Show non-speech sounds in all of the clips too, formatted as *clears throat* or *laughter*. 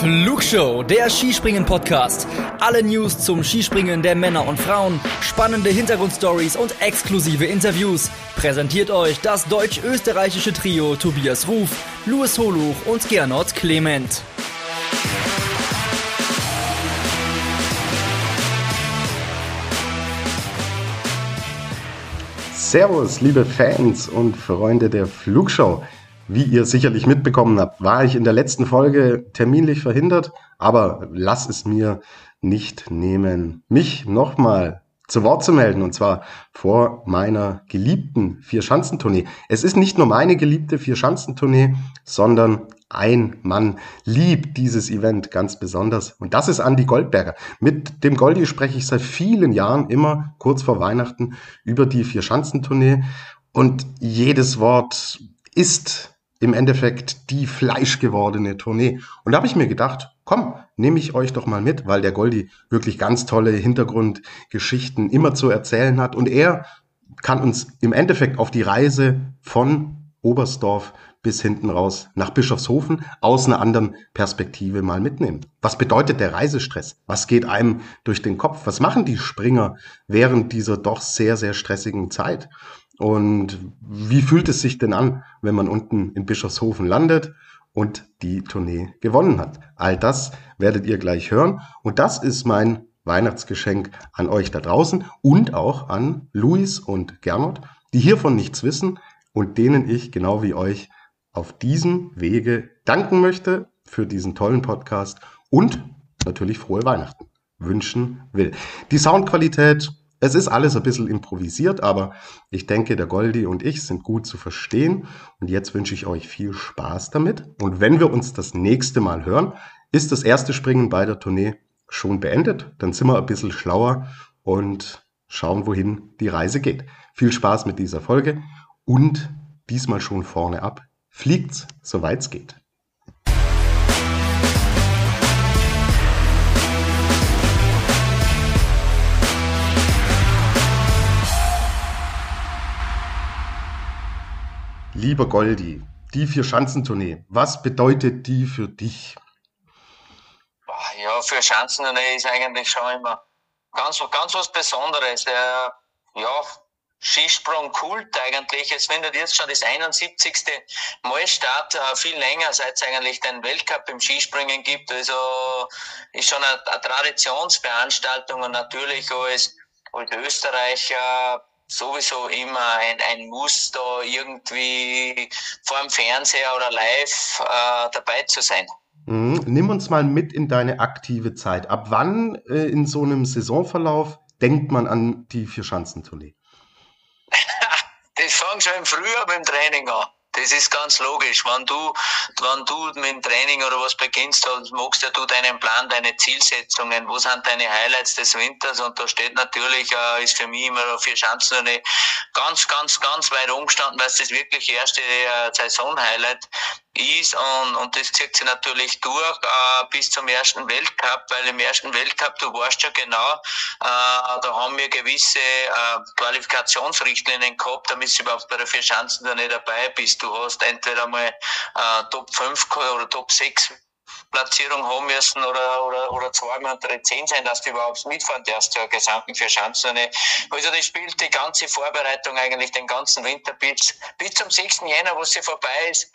Flugshow, der Skispringen-Podcast. Alle News zum Skispringen der Männer und Frauen, spannende Hintergrundstories und exklusive Interviews. Präsentiert euch das deutsch-österreichische Trio Tobias Ruf, Louis Holuch und Gernot Clement. Servus, liebe Fans und Freunde der Flugshow. Wie ihr sicherlich mitbekommen habt, war ich in der letzten Folge terminlich verhindert, aber lass es mir nicht nehmen, mich nochmal zu Wort zu melden, und zwar vor meiner geliebten Vier-Schanzentournee. Es ist nicht nur meine geliebte Vier-Schanzentournee, sondern ein Mann liebt dieses Event ganz besonders. Und das ist Andy Goldberger. Mit dem Goldi spreche ich seit vielen Jahren immer kurz vor Weihnachten über die Vier-Schanzentournee. Und jedes Wort ist im Endeffekt die fleischgewordene Tournee. Und da habe ich mir gedacht, komm, nehme ich euch doch mal mit, weil der Goldi wirklich ganz tolle Hintergrundgeschichten immer zu erzählen hat. Und er kann uns im Endeffekt auf die Reise von Oberstdorf bis hinten raus nach Bischofshofen aus einer anderen Perspektive mal mitnehmen. Was bedeutet der Reisestress? Was geht einem durch den Kopf? Was machen die Springer während dieser doch sehr, sehr stressigen Zeit? Und wie fühlt es sich denn an, wenn man unten in Bischofshofen landet und die Tournee gewonnen hat? All das werdet ihr gleich hören. Und das ist mein Weihnachtsgeschenk an euch da draußen und auch an Luis und Gernot, die hiervon nichts wissen und denen ich genau wie euch auf diesem Wege danken möchte für diesen tollen Podcast und natürlich frohe Weihnachten wünschen will. Die Soundqualität es ist alles ein bisschen improvisiert, aber ich denke, der Goldi und ich sind gut zu verstehen. Und jetzt wünsche ich euch viel Spaß damit. Und wenn wir uns das nächste Mal hören, ist das erste Springen bei der Tournee schon beendet. Dann sind wir ein bisschen schlauer und schauen, wohin die Reise geht. Viel Spaß mit dieser Folge und diesmal schon vorne ab. Fliegt's, soweit's geht. Lieber Goldi, die Vier-Schanzentournee, was bedeutet die für dich? Ja, für Schanzentournee ist eigentlich schon immer ganz, ganz was Besonderes. Äh, ja, Skisprung-Kult eigentlich. Es findet jetzt schon das 71. Mal statt, äh, viel länger, seit es eigentlich den Weltcup im Skispringen gibt. Also ist schon eine, eine Traditionsveranstaltung und natürlich als, als Österreicher sowieso immer ein, ein Muss, da irgendwie vor dem Fernseher oder live äh, dabei zu sein. Mhm. Nimm uns mal mit in deine aktive Zeit. Ab wann äh, in so einem Saisonverlauf denkt man an die Vierschanzentournee? *laughs* das fängt schon im Frühjahr beim Training an. Das ist ganz logisch. Wenn du, wenn du mit dem Training oder was beginnst, dann magst ja du deinen Plan, deine Zielsetzungen. Wo sind deine Highlights des Winters? Und da steht natürlich, äh, ist für mich immer vier Chancen eine ganz, ganz, ganz weit umgestanden, weil es das wirklich erste äh, Saison-Highlight ist und, und das zieht sich natürlich durch äh, bis zum ersten Weltcup, weil im ersten Weltcup, du weißt ja genau, äh, da haben wir gewisse äh, Qualifikationsrichtlinien gehabt, damit du überhaupt bei der vier Chancen da nicht dabei bist. Du hast entweder mal äh, Top 5 oder Top 6 Platzierung haben müssen oder, oder, oder zweimal unter die 10 sein, dass du überhaupt mitfahren darfst zur gesamten vier Chancen. Also das spielt die ganze Vorbereitung eigentlich den ganzen Winter bis, bis zum 6. Jänner, wo sie vorbei ist,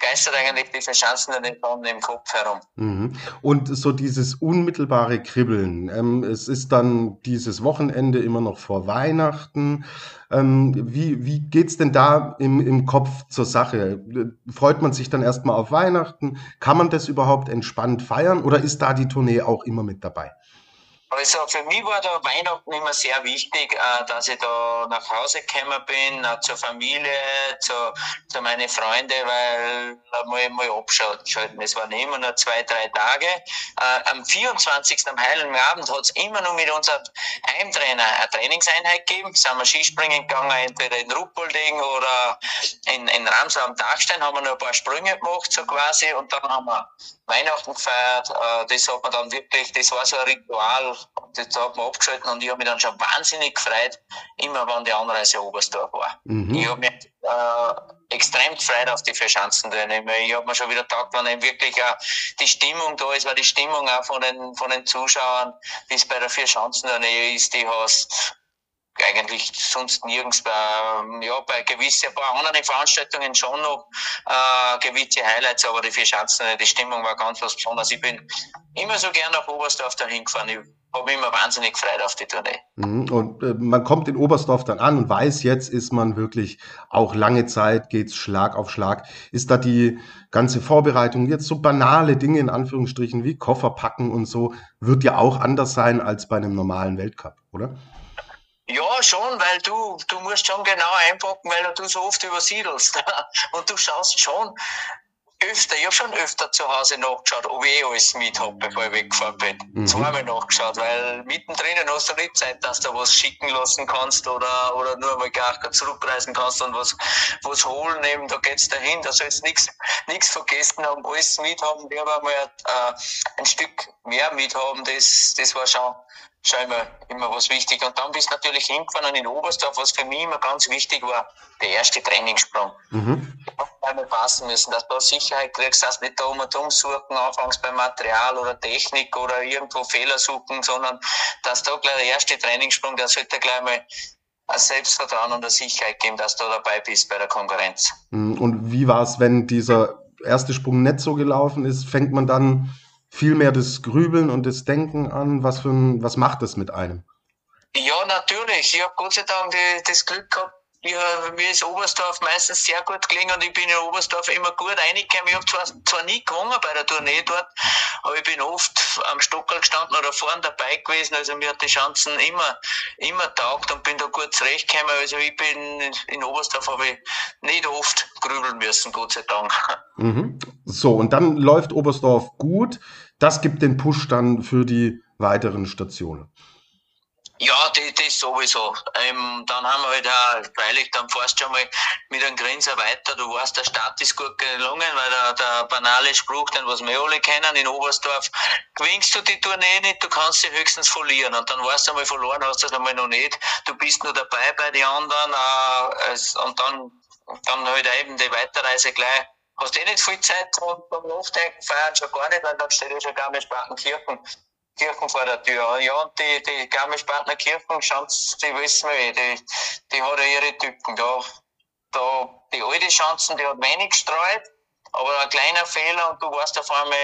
geistert eigentlich diese Chancen dann im Kopf herum. Mhm. Und so dieses unmittelbare Kribbeln. Ähm, es ist dann dieses Wochenende immer noch vor Weihnachten. Ähm, wie wie geht's denn da im, im Kopf zur Sache? Freut man sich dann erstmal auf Weihnachten? Kann man das überhaupt entspannt feiern oder ist da die Tournee auch immer mit dabei? Also für mich war da Weihnachten immer sehr wichtig, äh, dass ich da nach Hause gekommen bin, zur Familie, zu, zu meinen Freunden, weil mal, mal abschalten. Es waren immer nur zwei, drei Tage. Äh, am 24. am Heiligen Abend hat es immer noch mit unserem Heimtrainer eine Trainingseinheit gegeben. Sind wir Skispringen gegangen, entweder in Ruppolding oder in, in Ramsau am Dachstein, haben wir noch ein paar Sprünge gemacht, so quasi, und dann haben wir Weihnachten gefeiert. Äh, das hat man dann wirklich, das war so ein Ritual. Das hat man abgeschalten und ich habe mich dann schon wahnsinnig gefreut, immer wenn die Anreise Oberstdorf war. Mhm. Ich habe mich äh, extrem gefreut auf die Verschanzenteilnehmer. Ich habe mir schon wieder gedacht, wenn eben wirklich auch die Stimmung da ist, weil die Stimmung auch von den, von den Zuschauern, die es bei der Vierschanzentournee ist, die hast eigentlich sonst nirgends bei, ja, bei gewissen, paar anderen Veranstaltungen schon noch äh, gewisse Highlights, aber die Vierschanzen, die Stimmung war ganz was Besonderes. Ich bin immer so gern nach Oberstdorf dahin gefahren. Ich habe mich immer wahnsinnig gefreut auf die Tournee. Mhm. Und äh, man kommt in Oberstdorf dann an und weiß, jetzt ist man wirklich auch lange Zeit, geht's Schlag auf Schlag. Ist da die ganze Vorbereitung, jetzt so banale Dinge in Anführungsstrichen wie Koffer packen und so, wird ja auch anders sein als bei einem normalen Weltcup, oder? Ja, schon, weil du, du musst schon genau einpacken, weil du so oft übersiedelst. *laughs* Und du schaust schon öfter, ich habe schon öfter zu Hause nachgeschaut, ob ich eh alles mit habe, bevor ich weggefahren bin. Mhm. Zweimal nachgeschaut, weil mittendrin hast du nicht Zeit, dass du was schicken lassen kannst oder, oder nur mal gar zurückreisen kannst und was, was holen. Eben, da geht's dahin, da sollst nichts nichts vergessen haben, alles mit haben. Ich habe einmal äh, ein Stück mehr mit haben, das, das war schon schon immer, immer was wichtig. Und dann bist du natürlich hingefahren in Oberstdorf, was für mich immer ganz wichtig war, der erste Trainingssprung. Mhm. Einmal passen müssen, dass du Sicherheit kriegst, dass du nicht da um und um suchen, anfängst beim Material oder Technik oder irgendwo Fehler suchen, sondern dass da gleich der erste Trainingssprung, der sollte gleich mal ein Selbstvertrauen und eine Sicherheit geben, dass du dabei bist bei der Konkurrenz. Mhm. Und wie war es, wenn dieser erste Sprung nicht so gelaufen ist? Fängt man dann viel mehr das Grübeln und das Denken an? Was, für ein, was macht das mit einem? Ja, natürlich. Ich habe Gott sei Dank die, das Glück gehabt, ja, mir ist Oberstdorf meistens sehr gut gelingen und ich bin in Oberstdorf immer gut reingekommen. Ich habe zwar, zwar nie gewonnen bei der Tournee dort, aber ich bin oft am Stockerl gestanden oder vorne dabei gewesen. Also mir hat die Chancen immer, immer taugt und bin da gut zurechtgekommen. Also ich bin in Oberstdorf habe ich nicht oft grübeln müssen, Gott sei Dank. Mhm. So, und dann läuft Oberstdorf gut. Das gibt den Push dann für die weiteren Stationen. Ja, das, das sowieso. Ähm, dann haben wir halt auch, freilich, dann fährst du schon mal mit einem Grinser weiter. Du weißt, der Start ist gut gelungen, weil der, der banale Spruch, den was wir alle kennen, in Oberstdorf, gewinnst du die Tournee nicht, du kannst sie höchstens verlieren. Und dann weißt du einmal, verloren hast du das einmal noch nicht. Du bist nur dabei bei den anderen, äh, es, und dann, dann halt eben die Weiterreise gleich hast eh nicht viel Zeit und beim Nachdenken feiern schon gar nicht, weil dann steht ja schon Garmisch-Partenkirchen Kirchen vor der Tür. Ja, und die, die Garmisch-Partner Kirchen, Schanz, die wissen wir eh, die, die hat ja ihre Typen. Da, da, die alte Schanzen, die hat wenig gestreut, aber ein kleiner Fehler und du warst auf einmal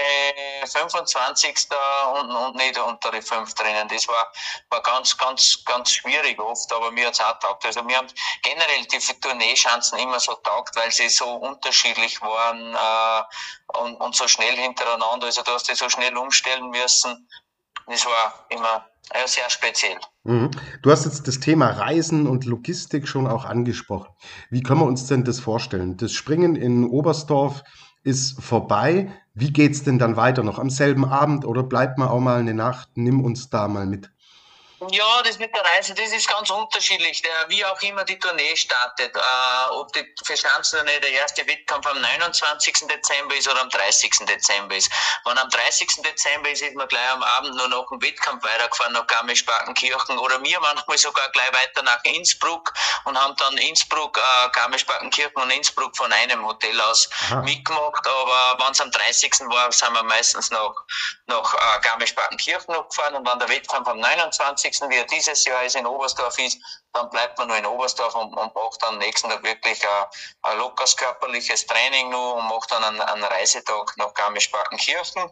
25. und, und nicht unter die 5 drinnen. Das war, war ganz, ganz, ganz schwierig oft, aber mir hat's auch taugt. Also mir haben generell die Tourneeschanzen immer so taugt, weil sie so unterschiedlich waren äh, und, und so schnell hintereinander. Also du hast dich so schnell umstellen müssen das war immer sehr speziell. Mhm. Du hast jetzt das Thema Reisen und Logistik schon auch angesprochen. Wie können wir uns denn das vorstellen? Das Springen in Oberstdorf ist vorbei. Wie geht es denn dann weiter? Noch am selben Abend oder bleibt man auch mal eine Nacht? Nimm uns da mal mit. Ja, das mit der Reise, das ist ganz unterschiedlich, der, wie auch immer die Tournee startet. Äh, ob die Verschanzentournee der erste Wettkampf am 29. Dezember ist oder am 30. Dezember ist. Wenn am 30. Dezember ist, ist man gleich am Abend nur noch einen Wettkampf weitergefahren nach Garmisch-Partenkirchen oder mir manchmal sogar gleich weiter nach Innsbruck und haben dann Innsbruck, äh, Garmisch-Partenkirchen und Innsbruck von einem Hotel aus Aha. mitgemacht. Aber wenn es am 30. war, sind wir meistens nach, nach äh, Garmisch-Partenkirchen noch gefahren und wenn der Wettkampf am 29 wie er dieses Jahr ist in Oberstdorf ist, dann bleibt man nur in Oberstdorf und, und macht dann nächsten Tag wirklich ein, ein lockeres körperliches Training nur und macht dann einen, einen Reisetag nach Garmisch-Partenkirchen.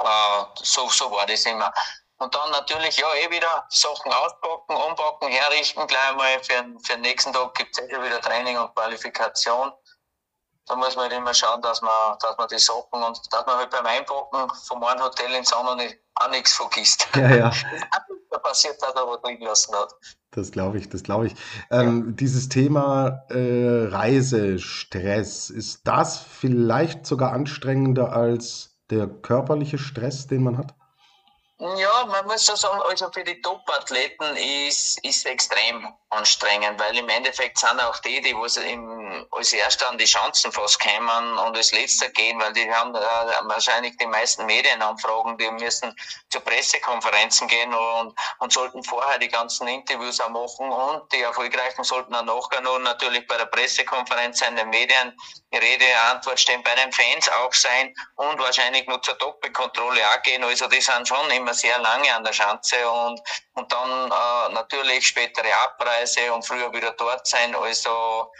Äh, so, so war das immer. Und dann natürlich, ja, eh wieder Sachen auspacken, umpacken, herrichten, gleich einmal für, für den nächsten Tag gibt es eh wieder Training und Qualifikation. Da muss man halt immer schauen, dass man, dass man die Sachen und dass man halt beim Einpacken vom einen Hotel ins andere auch nichts vergisst. Ja, ja. *laughs* passiert hat, aber drin gelassen hat. Das glaube ich, das glaube ich. Ähm, ja. Dieses Thema äh, Reisestress, ist das vielleicht sogar anstrengender als der körperliche Stress, den man hat? Ja, man muss schon sagen, also für die Top-Athleten ist, ist extrem. Anstrengend, weil im Endeffekt sind auch die, die wo im, als Erster an die Chancen fast kommen und als Letzter gehen, weil die haben äh, wahrscheinlich die meisten Medienanfragen, die müssen zu Pressekonferenzen gehen und, und sollten vorher die ganzen Interviews auch machen und die Erfolgreichen sollten dann nachher noch natürlich bei der Pressekonferenz in den Medien Rede, Antwort stehen, bei den Fans auch sein und wahrscheinlich nur zur Doppelkontrolle auch gehen. Also die sind schon immer sehr lange an der Schanze und, und dann äh, natürlich spätere Abreise und früher wieder dort sein. Also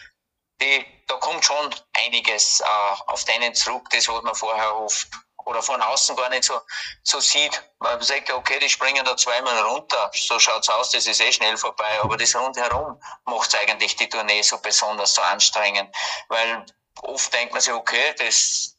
die, da kommt schon einiges äh, auf denen zurück, das was man vorher oft oder von außen gar nicht so, so sieht. Man sagt, okay, die springen da zweimal runter, so schaut's aus, das ist eh schnell vorbei, aber das rundherum macht's eigentlich die Tournee so besonders so anstrengend, weil oft denkt man sich, okay, das,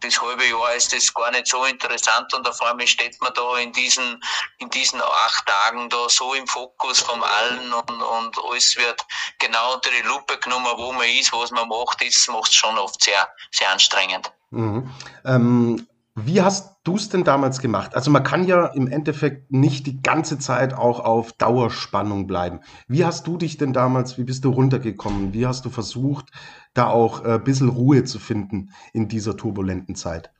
das halbe Jahr ist das gar nicht so interessant und auf einmal steht man da in diesen, in diesen acht Tagen da so im Fokus von allen und, und alles wird genau unter die Lupe genommen, wo man ist, was man macht, das macht es schon oft sehr, sehr anstrengend. Mhm. Ähm, wie hast du es denn damals gemacht? Also man kann ja im Endeffekt nicht die ganze Zeit auch auf Dauerspannung bleiben. Wie hast du dich denn damals, wie bist du runtergekommen? Wie hast du versucht, da auch ein bisschen Ruhe zu finden in dieser turbulenten Zeit?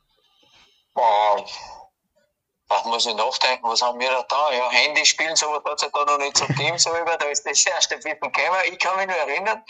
Ach, muss ich nachdenken, was haben wir da da? Ja, Handy spielen, so was hat es da noch nicht zum Team so über, da ist das erste bisschen gekommen. Ich kann mich nur erinnern,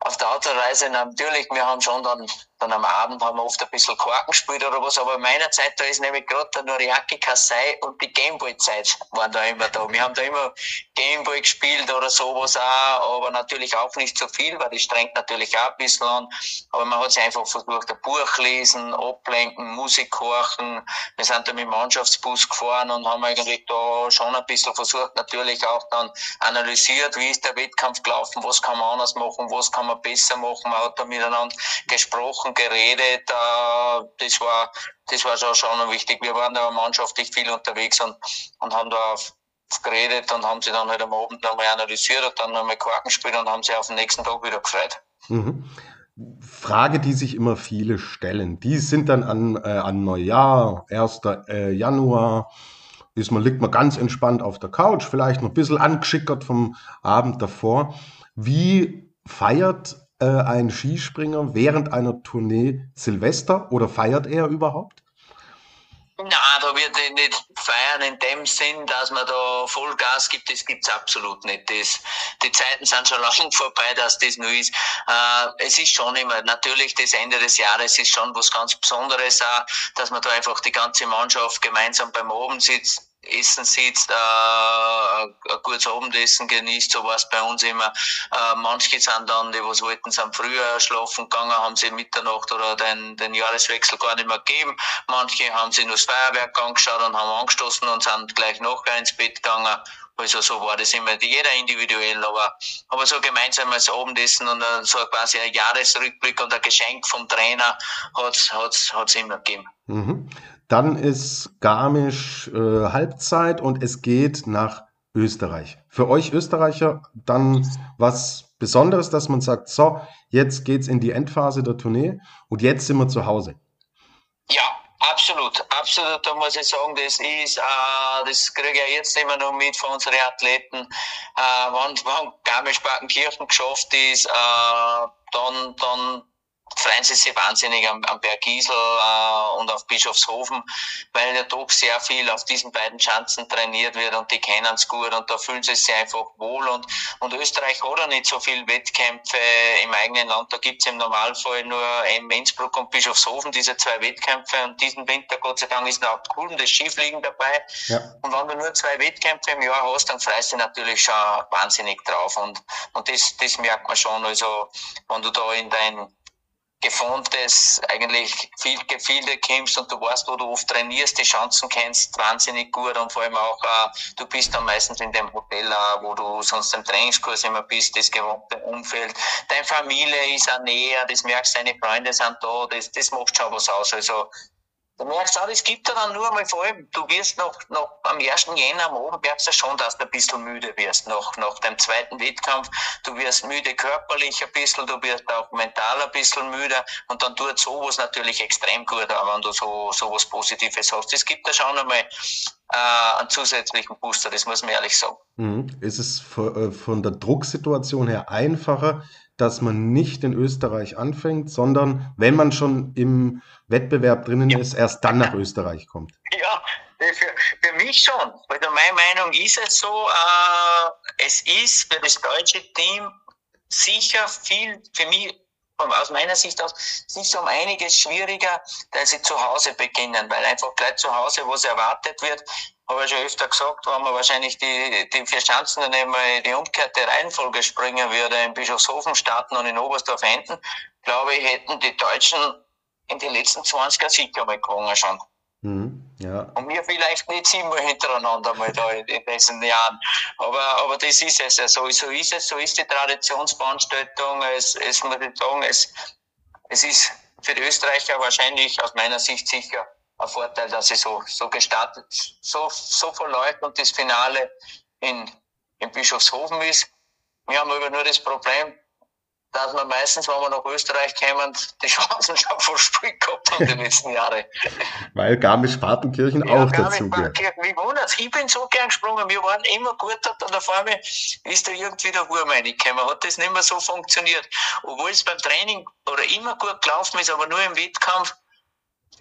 auf der Autoreise natürlich, wir haben schon dann dann am Abend haben wir oft ein bisschen Korken gespielt oder was, aber in meiner Zeit, da ist nämlich gerade der Noriaki Kasai und die Gameboy-Zeit waren da immer da. Wir haben da immer Gameboy gespielt oder sowas auch, aber natürlich auch nicht so viel, weil das strengt natürlich auch ein bisschen an. Aber man hat sich einfach versucht, ein Buch lesen, ablenken, Musik horchen. Wir sind da mit dem Mannschaftsbus gefahren und haben eigentlich da schon ein bisschen versucht, natürlich auch dann analysiert, wie ist der Wettkampf gelaufen, was kann man anders machen, was kann man besser machen. Man hat da miteinander gesprochen Wochen geredet. Äh, das war, das war schon, wichtig. Wir waren da mannschaftlich viel unterwegs und, und haben da geredet und haben sie dann halt am Abend nochmal analysiert und dann nochmal Quarken gespielt und haben sie auf den nächsten Tag wieder gefreut. Mhm. Frage, die sich immer viele stellen. Die sind dann an, äh, an Neujahr, 1. Äh, Januar, ist man, liegt man ganz entspannt auf der Couch, vielleicht noch ein bisschen angeschickert vom Abend davor. Wie feiert äh, ein Skispringer während einer Tournee Silvester oder feiert er überhaupt? Na, da wird ich nicht feiern in dem Sinn, dass man da Vollgas gibt, das gibt's absolut nicht. Das, die Zeiten sind schon *laughs* lange vorbei, dass das nur ist. Äh, es ist schon immer, natürlich das Ende des Jahres ist schon was ganz Besonderes auch, dass man da einfach die ganze Mannschaft gemeinsam beim Oben sitzt, Essen sitzt, äh, ein gutes Abendessen genießt, so war es bei uns immer. Äh, manche sind dann, die was wollten, sind früher schlafen gegangen, haben sie Mitternacht oder den, den Jahreswechsel gar nicht mehr gegeben. Manche haben sich nur das Feuerwerk angeschaut und haben angestoßen und sind gleich nachher ins Bett gegangen. Also so war das immer, jeder individuell, aber, aber so gemeinsam als Abendessen und so quasi ein Jahresrückblick und ein Geschenk vom Trainer hat's hat's hat's immer gegeben. Mhm. Dann ist Garmisch äh, Halbzeit und es geht nach Österreich. Für euch Österreicher dann was Besonderes, dass man sagt, so, jetzt geht's in die Endphase der Tournee und jetzt sind wir zu Hause. Ja, absolut, absolut. Da muss ich sagen, das ist, äh, das kriege ich jetzt immer noch mit von unseren Athleten. Äh, wenn, wenn Garmisch-Partenkirchen geschafft ist, äh, dann, dann freuen sie sich wahnsinnig am, am Berg Giesel äh, und auf Bischofshofen, weil ja doch sehr viel auf diesen beiden Schanzen trainiert wird und die kennen es gut und da fühlen sie sich einfach wohl. Und, und Österreich hat ja nicht so viele Wettkämpfe im eigenen Land, da gibt's im Normalfall nur in Innsbruck und Bischofshofen diese zwei Wettkämpfe. Und diesen Winter Gott sei Dank ist noch cool das Skifliegen dabei. Ja. und wenn du nur zwei Wettkämpfe im Jahr hast, dann freust du natürlich schon wahnsinnig drauf. Und, und das, das merkt man schon, also wenn du da in dein geformtes, eigentlich viel Gefilde kommst und du weißt, wo du oft trainierst, die Chancen kennst, wahnsinnig gut und vor allem auch, äh, du bist dann meistens in dem Hotel, äh, wo du sonst im Trainingskurs immer bist, das gewohnte Umfeld. Deine Familie ist auch näher, das merkst, deine Freunde sind da, das, das macht schon was aus. Also Du merkst auch, es gibt ja dann nur mal vor allem, du wirst noch, noch am 1. Jänner am Abend merkst du schon, dass du ein bisschen müde wirst, noch nach dem zweiten Wettkampf. Du wirst müde körperlich ein bisschen, du wirst auch mental ein bisschen müde und dann tut sowas natürlich extrem gut, auch wenn du so, so was Positives hast. Es gibt da schon einmal äh, einen zusätzlichen Booster, das muss man ehrlich sagen. Mhm. Ist es äh, von der Drucksituation her einfacher, dass man nicht in Österreich anfängt, sondern wenn man schon im Wettbewerb drinnen ja. ist, erst dann nach Österreich kommt. Ja, für, für mich schon. Weil meine Meinung ist es so, äh, es ist für das deutsche Team sicher viel, für mich aus meiner Sicht aus, sicher um einiges schwieriger, dass sie zu Hause beginnen, weil einfach gleich zu Hause, wo es erwartet wird, habe ich schon öfter gesagt, wenn man wahrscheinlich die, die vier Chancen dann einmal die umgekehrte Reihenfolge springen würde, in Bischofshofen starten und in Oberstdorf enden, glaube ich, hätten die Deutschen in den letzten 20 Jahren sicher mal gewonnen schon. Mhm, ja. Und mir vielleicht nicht siebenmal hintereinander mal da in, in diesen Jahren. Aber, aber das ist es ja so. So ist es, so ist die Traditionsveranstaltung. Es, es muss ich sagen, es, es ist für die Österreicher wahrscheinlich aus meiner Sicht sicher ein Vorteil, dass es so, so gestartet, so, so verläuft und das Finale in, in Bischofshofen ist. Wir haben aber nur das Problem, dass wir meistens, wenn wir nach Österreich kommen, die Chancen schon verspielt gehabt haben die letzten Jahre. *laughs* Weil Garmisch-Partenkirchen ja, auch dazu gehört. Wie wundert's? Ich bin so gern gesprungen, wir waren immer gut dort an der Farbe, ist da irgendwie der Wurm reingekommen. Hat das nicht mehr so funktioniert. Obwohl es beim Training oder immer gut gelaufen ist, aber nur im Wettkampf,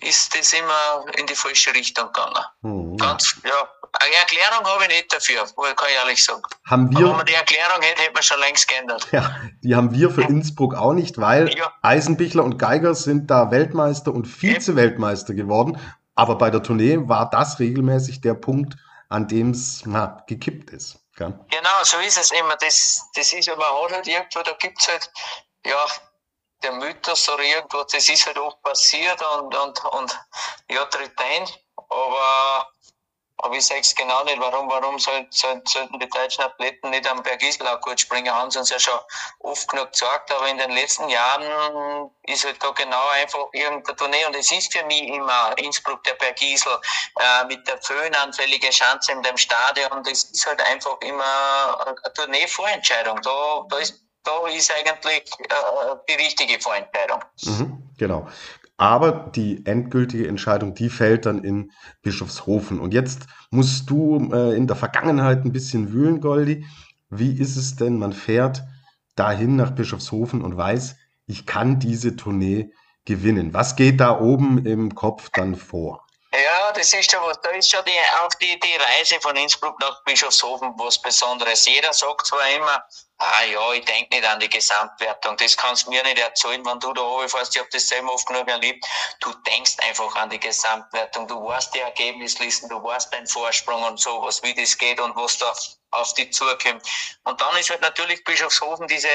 ist das immer in die falsche Richtung gegangen. Mhm. Ganz, ja. Eine Erklärung habe ich nicht dafür, kann ich ehrlich sagen. Haben wir, Aber wenn man die Erklärung hätte, hätte man schon längst geändert. Ja, die haben wir für Innsbruck auch nicht, weil ja. Eisenbichler und Geiger sind da Weltmeister und Vize-Weltmeister geworden. Aber bei der Tournee war das regelmäßig der Punkt, an dem es gekippt ist. Gell? Genau, so ist es immer. Das, das ist, aber halt irgendwo, da gibt es halt, ja, der Mythos oder irgendwo, das ist halt oft passiert und, und, und ja, tritt ein. Aber, aber ich sage es genau nicht, warum, warum soll, soll, sollten die deutschen Athleten nicht am Bergisel auch gut springen, haben sie uns ja schon oft genug gesagt, aber in den letzten Jahren ist halt da genau einfach irgendein Tournee und es ist für mich immer Innsbruck der Bergisel äh, mit der föhnanfälligen Schanze in dem Stadion, das ist halt einfach immer eine Tournee-Vorentscheidung. Da, da ist da ist eigentlich äh, die richtige Vorentscheidung. Mhm, genau. Aber die endgültige Entscheidung, die fällt dann in Bischofshofen. Und jetzt musst du äh, in der Vergangenheit ein bisschen wühlen, Goldi. Wie ist es denn, man fährt dahin nach Bischofshofen und weiß, ich kann diese Tournee gewinnen. Was geht da oben im Kopf dann vor? Ja, das ist schon was. Da ist schon die, auch die, die Reise von Innsbruck nach Bischofshofen was Besonderes. Jeder sagt zwar immer, ah ja, ich denke nicht an die Gesamtwertung. Das kannst du mir nicht erzählen, wenn du da oben fährst. Ich habe das selber oft genug erlebt. Du denkst einfach an die Gesamtwertung. Du weißt die Ergebnislisten, du weißt deinen Vorsprung und sowas, wie das geht und was da auf die zukommt. Und dann ist halt natürlich Bischofshofen diese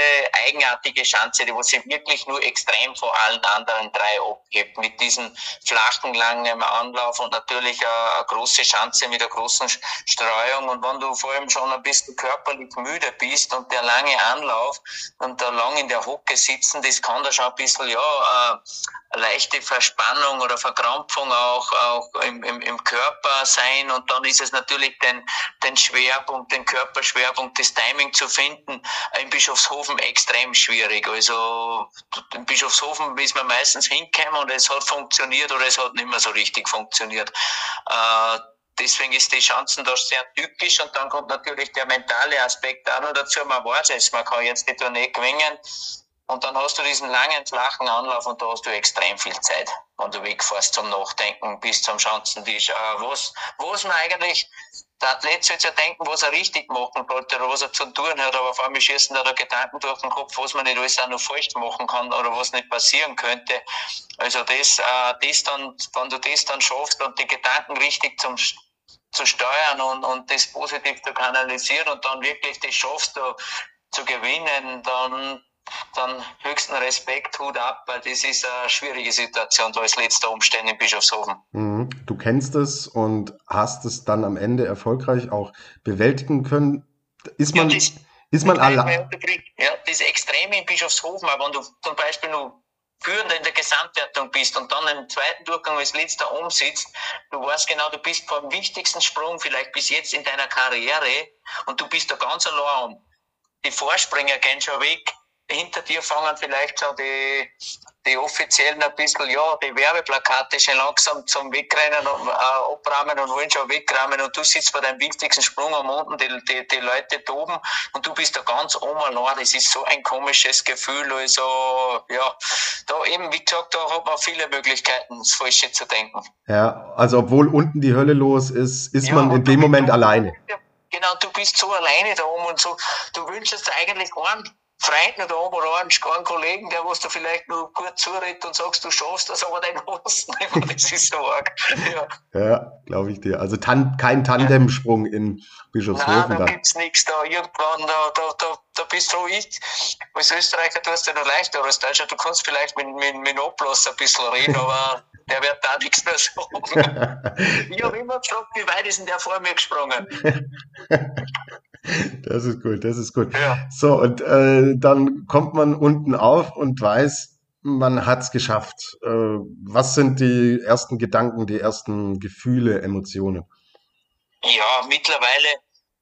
eigenartige Schanze, die wo sie wirklich nur extrem vor allen anderen drei abhebt, mit diesem flachen, langen Anlauf und natürlich eine, große Schanze mit einer großen Streuung. Und wenn du vor allem schon ein bisschen körperlich müde bist und der lange Anlauf und da lang in der Hocke sitzen, das kann da schon ein bisschen, ja, eine leichte Verspannung oder Verkrampfung auch, auch im, im, im Körper sein. Und dann ist es natürlich den, den Schwerpunkt, den Körperschwerpunkt, das Timing zu finden, in Bischofshofen extrem schwierig. Also in Bischofshofen ist man meistens hingekommen und es hat funktioniert oder es hat nicht mehr so richtig funktioniert. Äh, deswegen ist die Chancen da sehr typisch und dann kommt natürlich der mentale Aspekt auch noch dazu. Man weiß es, man kann jetzt die Tournee gewinnen und dann hast du diesen langen, flachen Anlauf und da hast du extrem viel Zeit, wenn du wegfährst zum Nachdenken bis zum Schanzentisch. Äh, was, was man eigentlich, der Athlet soll ja denken, was er richtig machen sollte oder was er zu tun hat, aber vor allem schießen da, da Gedanken durch den Kopf, was man nicht alles auch noch falsch machen kann oder was nicht passieren könnte. Also das, äh, das dann, wenn du das dann schaffst und die Gedanken richtig zum zu steuern und, und das positiv zu kanalisieren und dann wirklich das schaffst du zu gewinnen, dann dann höchsten Respekt, Hut ab, weil das ist eine schwierige Situation, da als letzter Umstände in Bischofshofen. Mhm. Du kennst es und hast es dann am Ende erfolgreich auch bewältigen können. Ist man, ja, das, ist man allein? Ja, das Extreme in Bischofshofen, aber wenn du zum Beispiel nur Führender in der Gesamtwertung bist und dann im zweiten Durchgang als letzter umsitzt, du weißt genau, du bist vor dem wichtigsten Sprung vielleicht bis jetzt in deiner Karriere und du bist da ganz allein. Die Vorspringer gehen schon weg hinter dir fangen vielleicht so die, die offiziellen ein bisschen, ja, die Werbeplakate schon langsam zum Wegrennen und, äh, abrahmen und wollen schon wegrahmen und du sitzt bei deinem wichtigsten Sprung am unten, die, die, die Leute toben und du bist da ganz oben allein. Das ist so ein komisches Gefühl. Also, ja, da eben, wie gesagt, da hat man viele Möglichkeiten, das Falsche zu denken. Ja, also obwohl unten die Hölle los ist, ist ja, man in dem Moment alleine. Genau, du bist so alleine da oben und so, du wünschst eigentlich einen Freund noch da oben oder einen, einen Kollegen, der was du vielleicht nur gut zuredet und sagst, du schaffst das, aber dein Host nicht. *laughs* Das ist so arg. Ja, ja glaube ich dir. Also tan kein Tandemsprung in Bischofshofen. Nein, da gibt es nichts da. Irgendwann, da, da, da, da bist du ich. Als Österreicher tust du ja noch leichter als Deutscher. Du kannst vielleicht mit, mit, mit Oblass ein bisschen reden, aber *laughs* der wird da nichts mehr sagen. *laughs* ich habe immer gefragt, wie weit ist denn der vor mir gesprungen? Das ist gut, das ist gut. Ja. So, und äh, dann kommt man unten auf und weiß, man hat's geschafft. Äh, was sind die ersten Gedanken, die ersten Gefühle, Emotionen? Ja, mittlerweile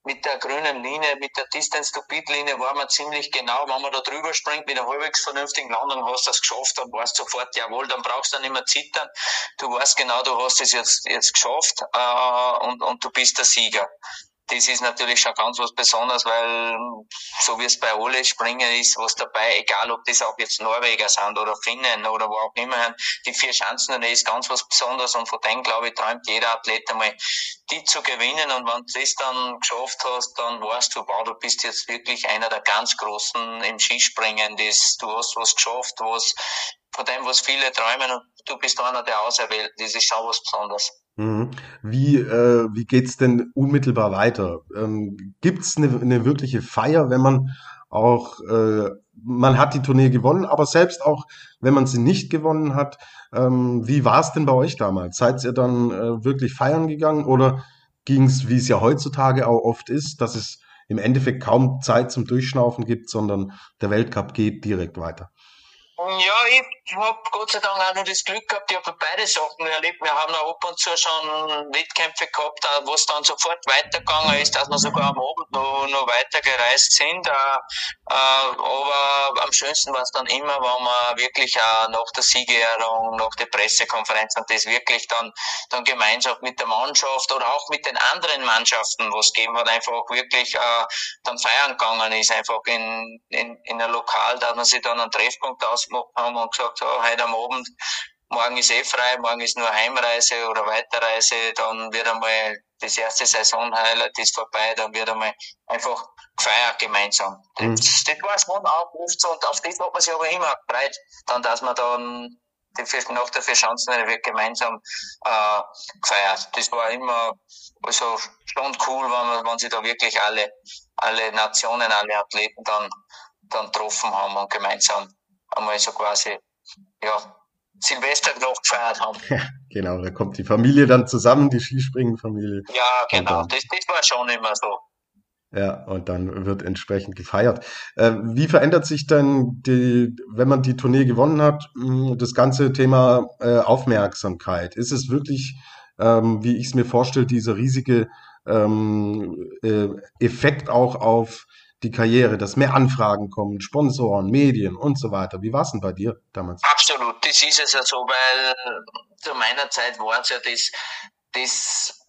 mit der grünen Linie, mit der Distance to Beat Linie war man ziemlich genau, wenn man da drüber springt mit einer halbwegs vernünftigen Landung, hast du das geschafft, dann weißt du sofort, jawohl, dann brauchst du nicht mehr zittern. Du weißt genau, du hast es jetzt, jetzt geschafft, äh, und, und du bist der Sieger das ist natürlich schon ganz was Besonderes, weil so wie es bei alle Springen ist, was dabei, egal ob das auch jetzt Norweger sind oder Finnen oder wo auch immer, die vier Chancen, das ist ganz was Besonderes und von dem, glaube ich, träumt jeder Athlet einmal, die zu gewinnen. Und wenn du das dann geschafft hast, dann weißt du, wow, du bist jetzt wirklich einer der ganz Großen im Skispringen, das, du hast was geschafft, was von dem, was viele träumen und du bist einer der Auserwählten, das ist schon was Besonderes. Mhm. Wie, äh, wie geht's denn unmittelbar weiter? Ähm, gibt's eine, eine wirkliche Feier, wenn man auch, äh, man hat die Tournee gewonnen, aber selbst auch, wenn man sie nicht gewonnen hat, ähm, wie war's denn bei euch damals? Seid ihr dann äh, wirklich feiern gegangen oder ging's, wie es ja heutzutage auch oft ist, dass es im Endeffekt kaum Zeit zum Durchschnaufen gibt, sondern der Weltcup geht direkt weiter? Ja, ich habe Gott sei Dank auch noch das Glück gehabt, ich habe beide Sachen erlebt. Wir haben auch ab und zu schon Wettkämpfe gehabt, wo es dann sofort weitergegangen ist, dass wir sogar am Abend noch, noch weitergereist sind. Äh, äh, aber am schönsten war es dann immer, wenn wir wirklich auch nach der Siegerehrung, nach der Pressekonferenz und das wirklich dann, dann gemeinsam mit der Mannschaft oder auch mit den anderen Mannschaften, was gegeben hat, einfach wirklich äh, dann feiern gegangen ist, einfach in, in, in ein Lokal, da man sich dann einen Treffpunkt aus gemacht haben und gesagt, so, heute am Abend, morgen ist eh frei, morgen ist nur Heimreise oder Weiterreise, dann wird einmal das erste Saisonhighlight ist vorbei, dann wird einmal einfach gefeiert gemeinsam. Mhm. Das, das war schon auch oft so und auf das hat man sich aber immer gefreut, dann, dass man dann die, nach der Vierschanzenrennen wird gemeinsam äh, gefeiert. Das war immer also schon cool, wenn, man, wenn sie da wirklich alle, alle Nationen, alle Athleten dann, dann getroffen haben und gemeinsam einmal so quasi, ja, Silvester noch gefeiert haben. Ja, genau, da kommt die Familie dann zusammen, die Skispringen-Familie. Ja, genau, das, das war schon immer so. Ja, und dann wird entsprechend gefeiert. Äh, wie verändert sich denn die, wenn man die Tournee gewonnen hat, hm, das ganze Thema äh, Aufmerksamkeit? Ist es wirklich, ähm, wie ich es mir vorstelle, dieser riesige ähm, äh, Effekt auch auf die Karriere, dass mehr Anfragen kommen, Sponsoren, Medien und so weiter. Wie war es denn bei dir damals? Absolut, das ist es ja so, weil zu meiner Zeit war es ja das, das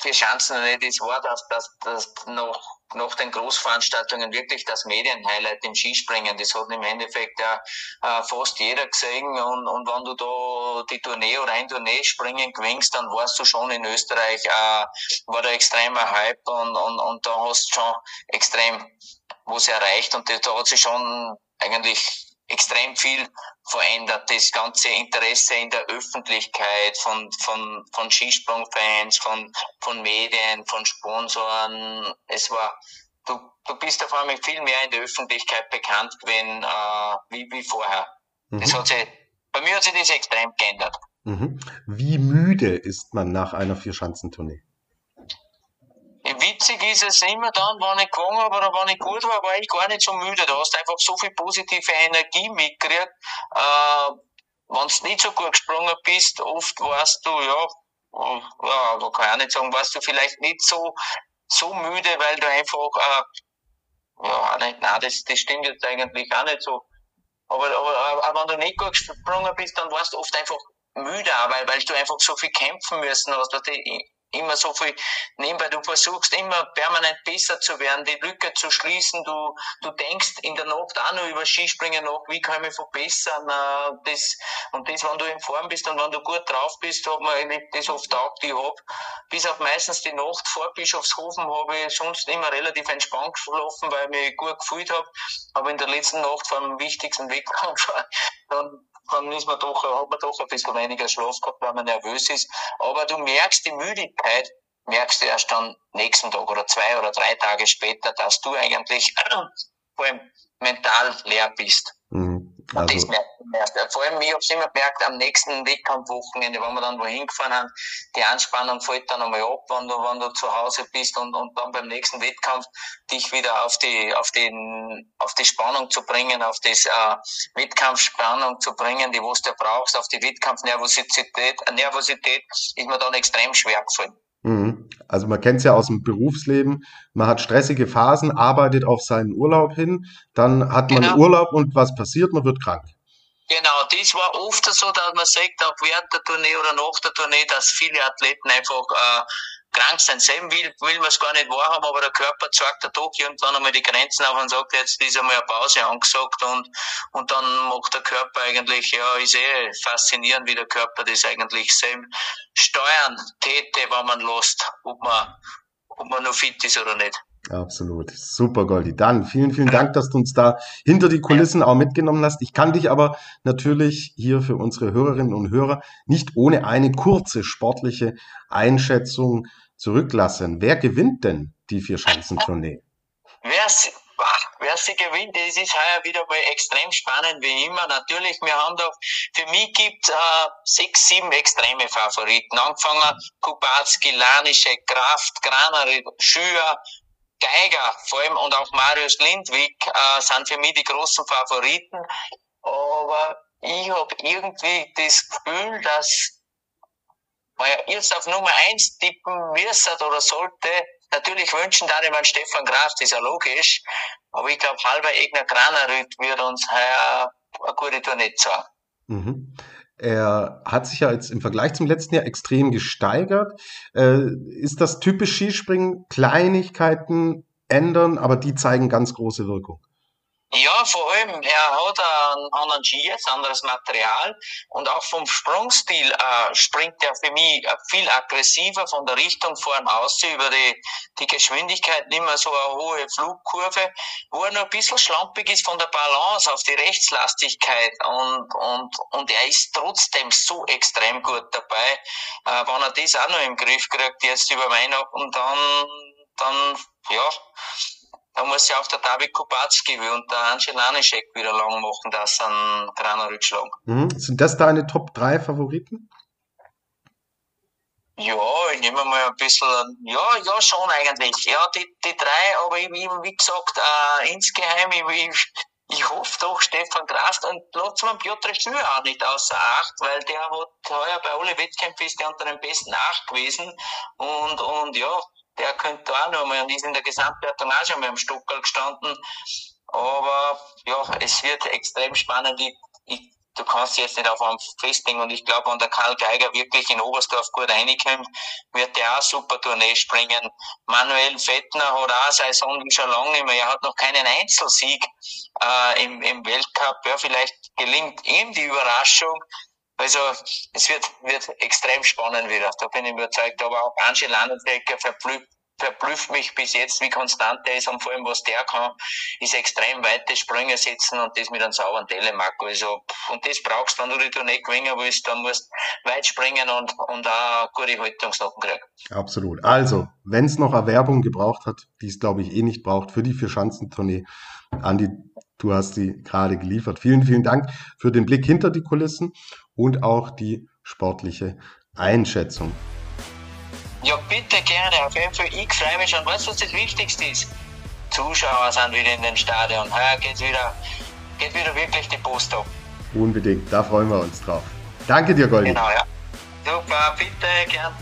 für Chancen das war das, das, das noch nach den Großveranstaltungen wirklich das Medienhighlight im Skispringen. Das hat im Endeffekt ja äh, fast jeder gesehen. Und, und wenn du da die Tournee oder ein Tournee springen gewinnst, dann warst du schon in Österreich, äh, war da extremer Hype und, und, und da hast du schon extrem was erreicht. Und da hat sich schon eigentlich extrem viel verändert. Das ganze Interesse in der Öffentlichkeit von, von, von Skisprungfans, von, von Medien, von Sponsoren. Es war, du, du bist auf einmal viel mehr in der Öffentlichkeit bekannt gewesen, äh, wie, wie vorher. Mhm. Das hat sich, bei mir hat sich das extrem geändert. Mhm. Wie müde ist man nach einer Vierschanzentournee? Witzig ist es immer dann, wenn ich gewonnen habe oder wenn ich gut war, war ich gar nicht so müde. Da hast du einfach so viel positive Energie mitgekriegt. Äh, wenn du nicht so gut gesprungen bist, oft warst du, ja, ja, aber kann ich auch nicht sagen, warst du vielleicht nicht so, so müde, weil du einfach, äh, ja, nicht, nein, das, das stimmt jetzt eigentlich auch nicht so. Aber, aber, aber wenn du nicht gut gesprungen bist, dann warst du oft einfach müde, weil, weil du einfach so viel kämpfen müssen hast. Weißt du, immer so viel nebenbei. Du versuchst immer permanent besser zu werden, die Lücke zu schließen. Du, du denkst in der Nacht auch noch über Skispringen nach, wie kann ich mich verbessern. Äh, das, und das, wenn du in Form bist und wenn du gut drauf bist, hat man eigentlich das oft auch, ich hab, bis auf meistens die Nacht vor Bischofshofen habe ich sonst immer relativ entspannt geschlafen, weil ich mich gut gefühlt habe. Aber in der letzten Nacht vor dem wichtigsten Wettkampf, *laughs* dann dann ist man doch, hat man doch ein bisschen weniger Schlaf gehabt, weil man nervös ist. Aber du merkst die Müdigkeit, merkst du erst dann nächsten Tag oder zwei oder drei Tage später, dass du eigentlich *clears throat* vor allem mental leer bist. Mhm. Also. Und das merkt man erst. Vor allem, ich habe es immer gemerkt, am nächsten Wettkampfwochenende, wenn wir dann wohin gefahren haben, die Anspannung fällt dann einmal ab, wenn du, wenn du zu Hause bist und, und dann beim nächsten Wettkampf dich wieder auf die, auf den, auf die Spannung zu bringen, auf das, äh, Wettkampfspannung zu bringen, die was du brauchst, auf die Wettkampfnervosität, Nervosität, ist mir dann extrem schwer gefallen. Also man kennt es ja aus dem Berufsleben, man hat stressige Phasen, arbeitet auf seinen Urlaub hin, dann hat man genau. Urlaub und was passiert, man wird krank. Genau, das war oft so, dass man sagt, auch während der Tournee oder nach der Tournee, dass viele Athleten einfach äh, krank sein. Selben will, will man es gar nicht wahrhaben, aber der Körper zeigt da doch irgendwann einmal die Grenzen auf und sagt, jetzt ist einmal eine Pause angesagt und, und dann macht der Körper eigentlich, ja, ist eh faszinierend, wie der Körper das eigentlich selber steuern täte, wenn man lässt, ob man, ob man noch fit ist oder nicht. Absolut. Super, Goldi. Dann vielen, vielen Dank, dass du uns da hinter die Kulissen auch mitgenommen hast. Ich kann dich aber natürlich hier für unsere Hörerinnen und Hörer nicht ohne eine kurze sportliche Einschätzung zurücklassen. Wer gewinnt denn die Vier-Schanzentournee? Wer, wer sie gewinnt, das ist heuer wieder mal extrem spannend wie immer. Natürlich, wir haben da, für mich gibt äh, sechs, sieben extreme Favoriten. Angefangen Kubacki, Lanischek, Kraft, Graner, Schüer, Geiger, vor allem und auch Marius Lindwig äh, sind für mich die großen Favoriten. Aber ich habe irgendwie das Gefühl, dass man jetzt auf Nummer eins tippen müsste oder sollte, natürlich wünschen da jemand Stefan Graf, das ist ja logisch, aber ich glaube, halber Egner Granerüt wird uns heuer eine gute Tournee zeigen. Mhm. Er hat sich ja jetzt im Vergleich zum letzten Jahr extrem gesteigert. Äh, ist das typisch Skispringen? Kleinigkeiten ändern, aber die zeigen ganz große Wirkung. Ja, vor allem, er hat einen anderen ein anderes Material. Und auch vom Sprungstil äh, springt er für mich äh, viel aggressiver von der Richtung vorn aus über die, die Geschwindigkeit, nicht mehr so eine hohe Flugkurve, wo er noch ein bisschen schlampig ist von der Balance auf die Rechtslastigkeit. Und, und, und er ist trotzdem so extrem gut dabei. Äh, wenn er das auch noch im Griff kriegt, jetzt über Weihnachten, dann, dann, ja, da muss ja auch der David Kubacki und der Angel Lanischek wieder lang machen, dass ein kleiner Rückschlag. Mhm. Sind das deine Top 3 Favoriten? Ja, ich nehme mal ein bisschen, ja, ja, schon eigentlich. Ja, die, die drei, aber ich, wie gesagt, äh, insgeheim, ich, ich, ich hoffe doch Stefan Kraft und lass man Piotr Schür auch nicht außer Acht, weil der hat heuer bei alle Wettkämpfen ist der unter den besten Acht gewesen und, und ja, der könnte auch noch mal und ist in der Gesamtwertung auch schon mal am Stockerl gestanden. Aber ja, es wird extrem spannend. Ich, ich, du kannst jetzt nicht auf einem festlegen und ich glaube, wenn der Karl Geiger wirklich in Oberstdorf gut reinkommt, wird der auch super Tournee springen. Manuel Fettner hat auch seine Saison schon lange nicht mehr. Er hat noch keinen Einzelsieg äh, im, im Weltcup. Ja, vielleicht gelingt ihm die Überraschung. Also es wird, wird extrem spannend wieder, da bin ich überzeugt. Aber auch Angel Landenbecker verblüfft, verblüfft mich bis jetzt, wie konstant der ist und vor allem, was der kann, ist extrem weite Sprünge setzen und das mit einem sauberen Telemark. Also, und das brauchst du, wenn du die Tournee gewinnen willst, dann musst du weit springen und, und auch gute Haltungsnoten kriegen. Absolut. Also, wenn es noch Erwerbung gebraucht hat, die es glaube ich eh nicht braucht für die Vier-Schanzentournee, Andi, du hast sie gerade geliefert. Vielen, vielen Dank für den Blick hinter die Kulissen und auch die sportliche Einschätzung. Ja, bitte gerne. Auf jeden Fall, ich freue mich schon. Weißt du, was das Wichtigste ist? Zuschauer sind wieder in den Stadion. Heuer geht wieder, geht wieder wirklich die Post ab. Unbedingt, da freuen wir uns drauf. Danke dir, Goldi. Genau, ja. Super, bitte, gern.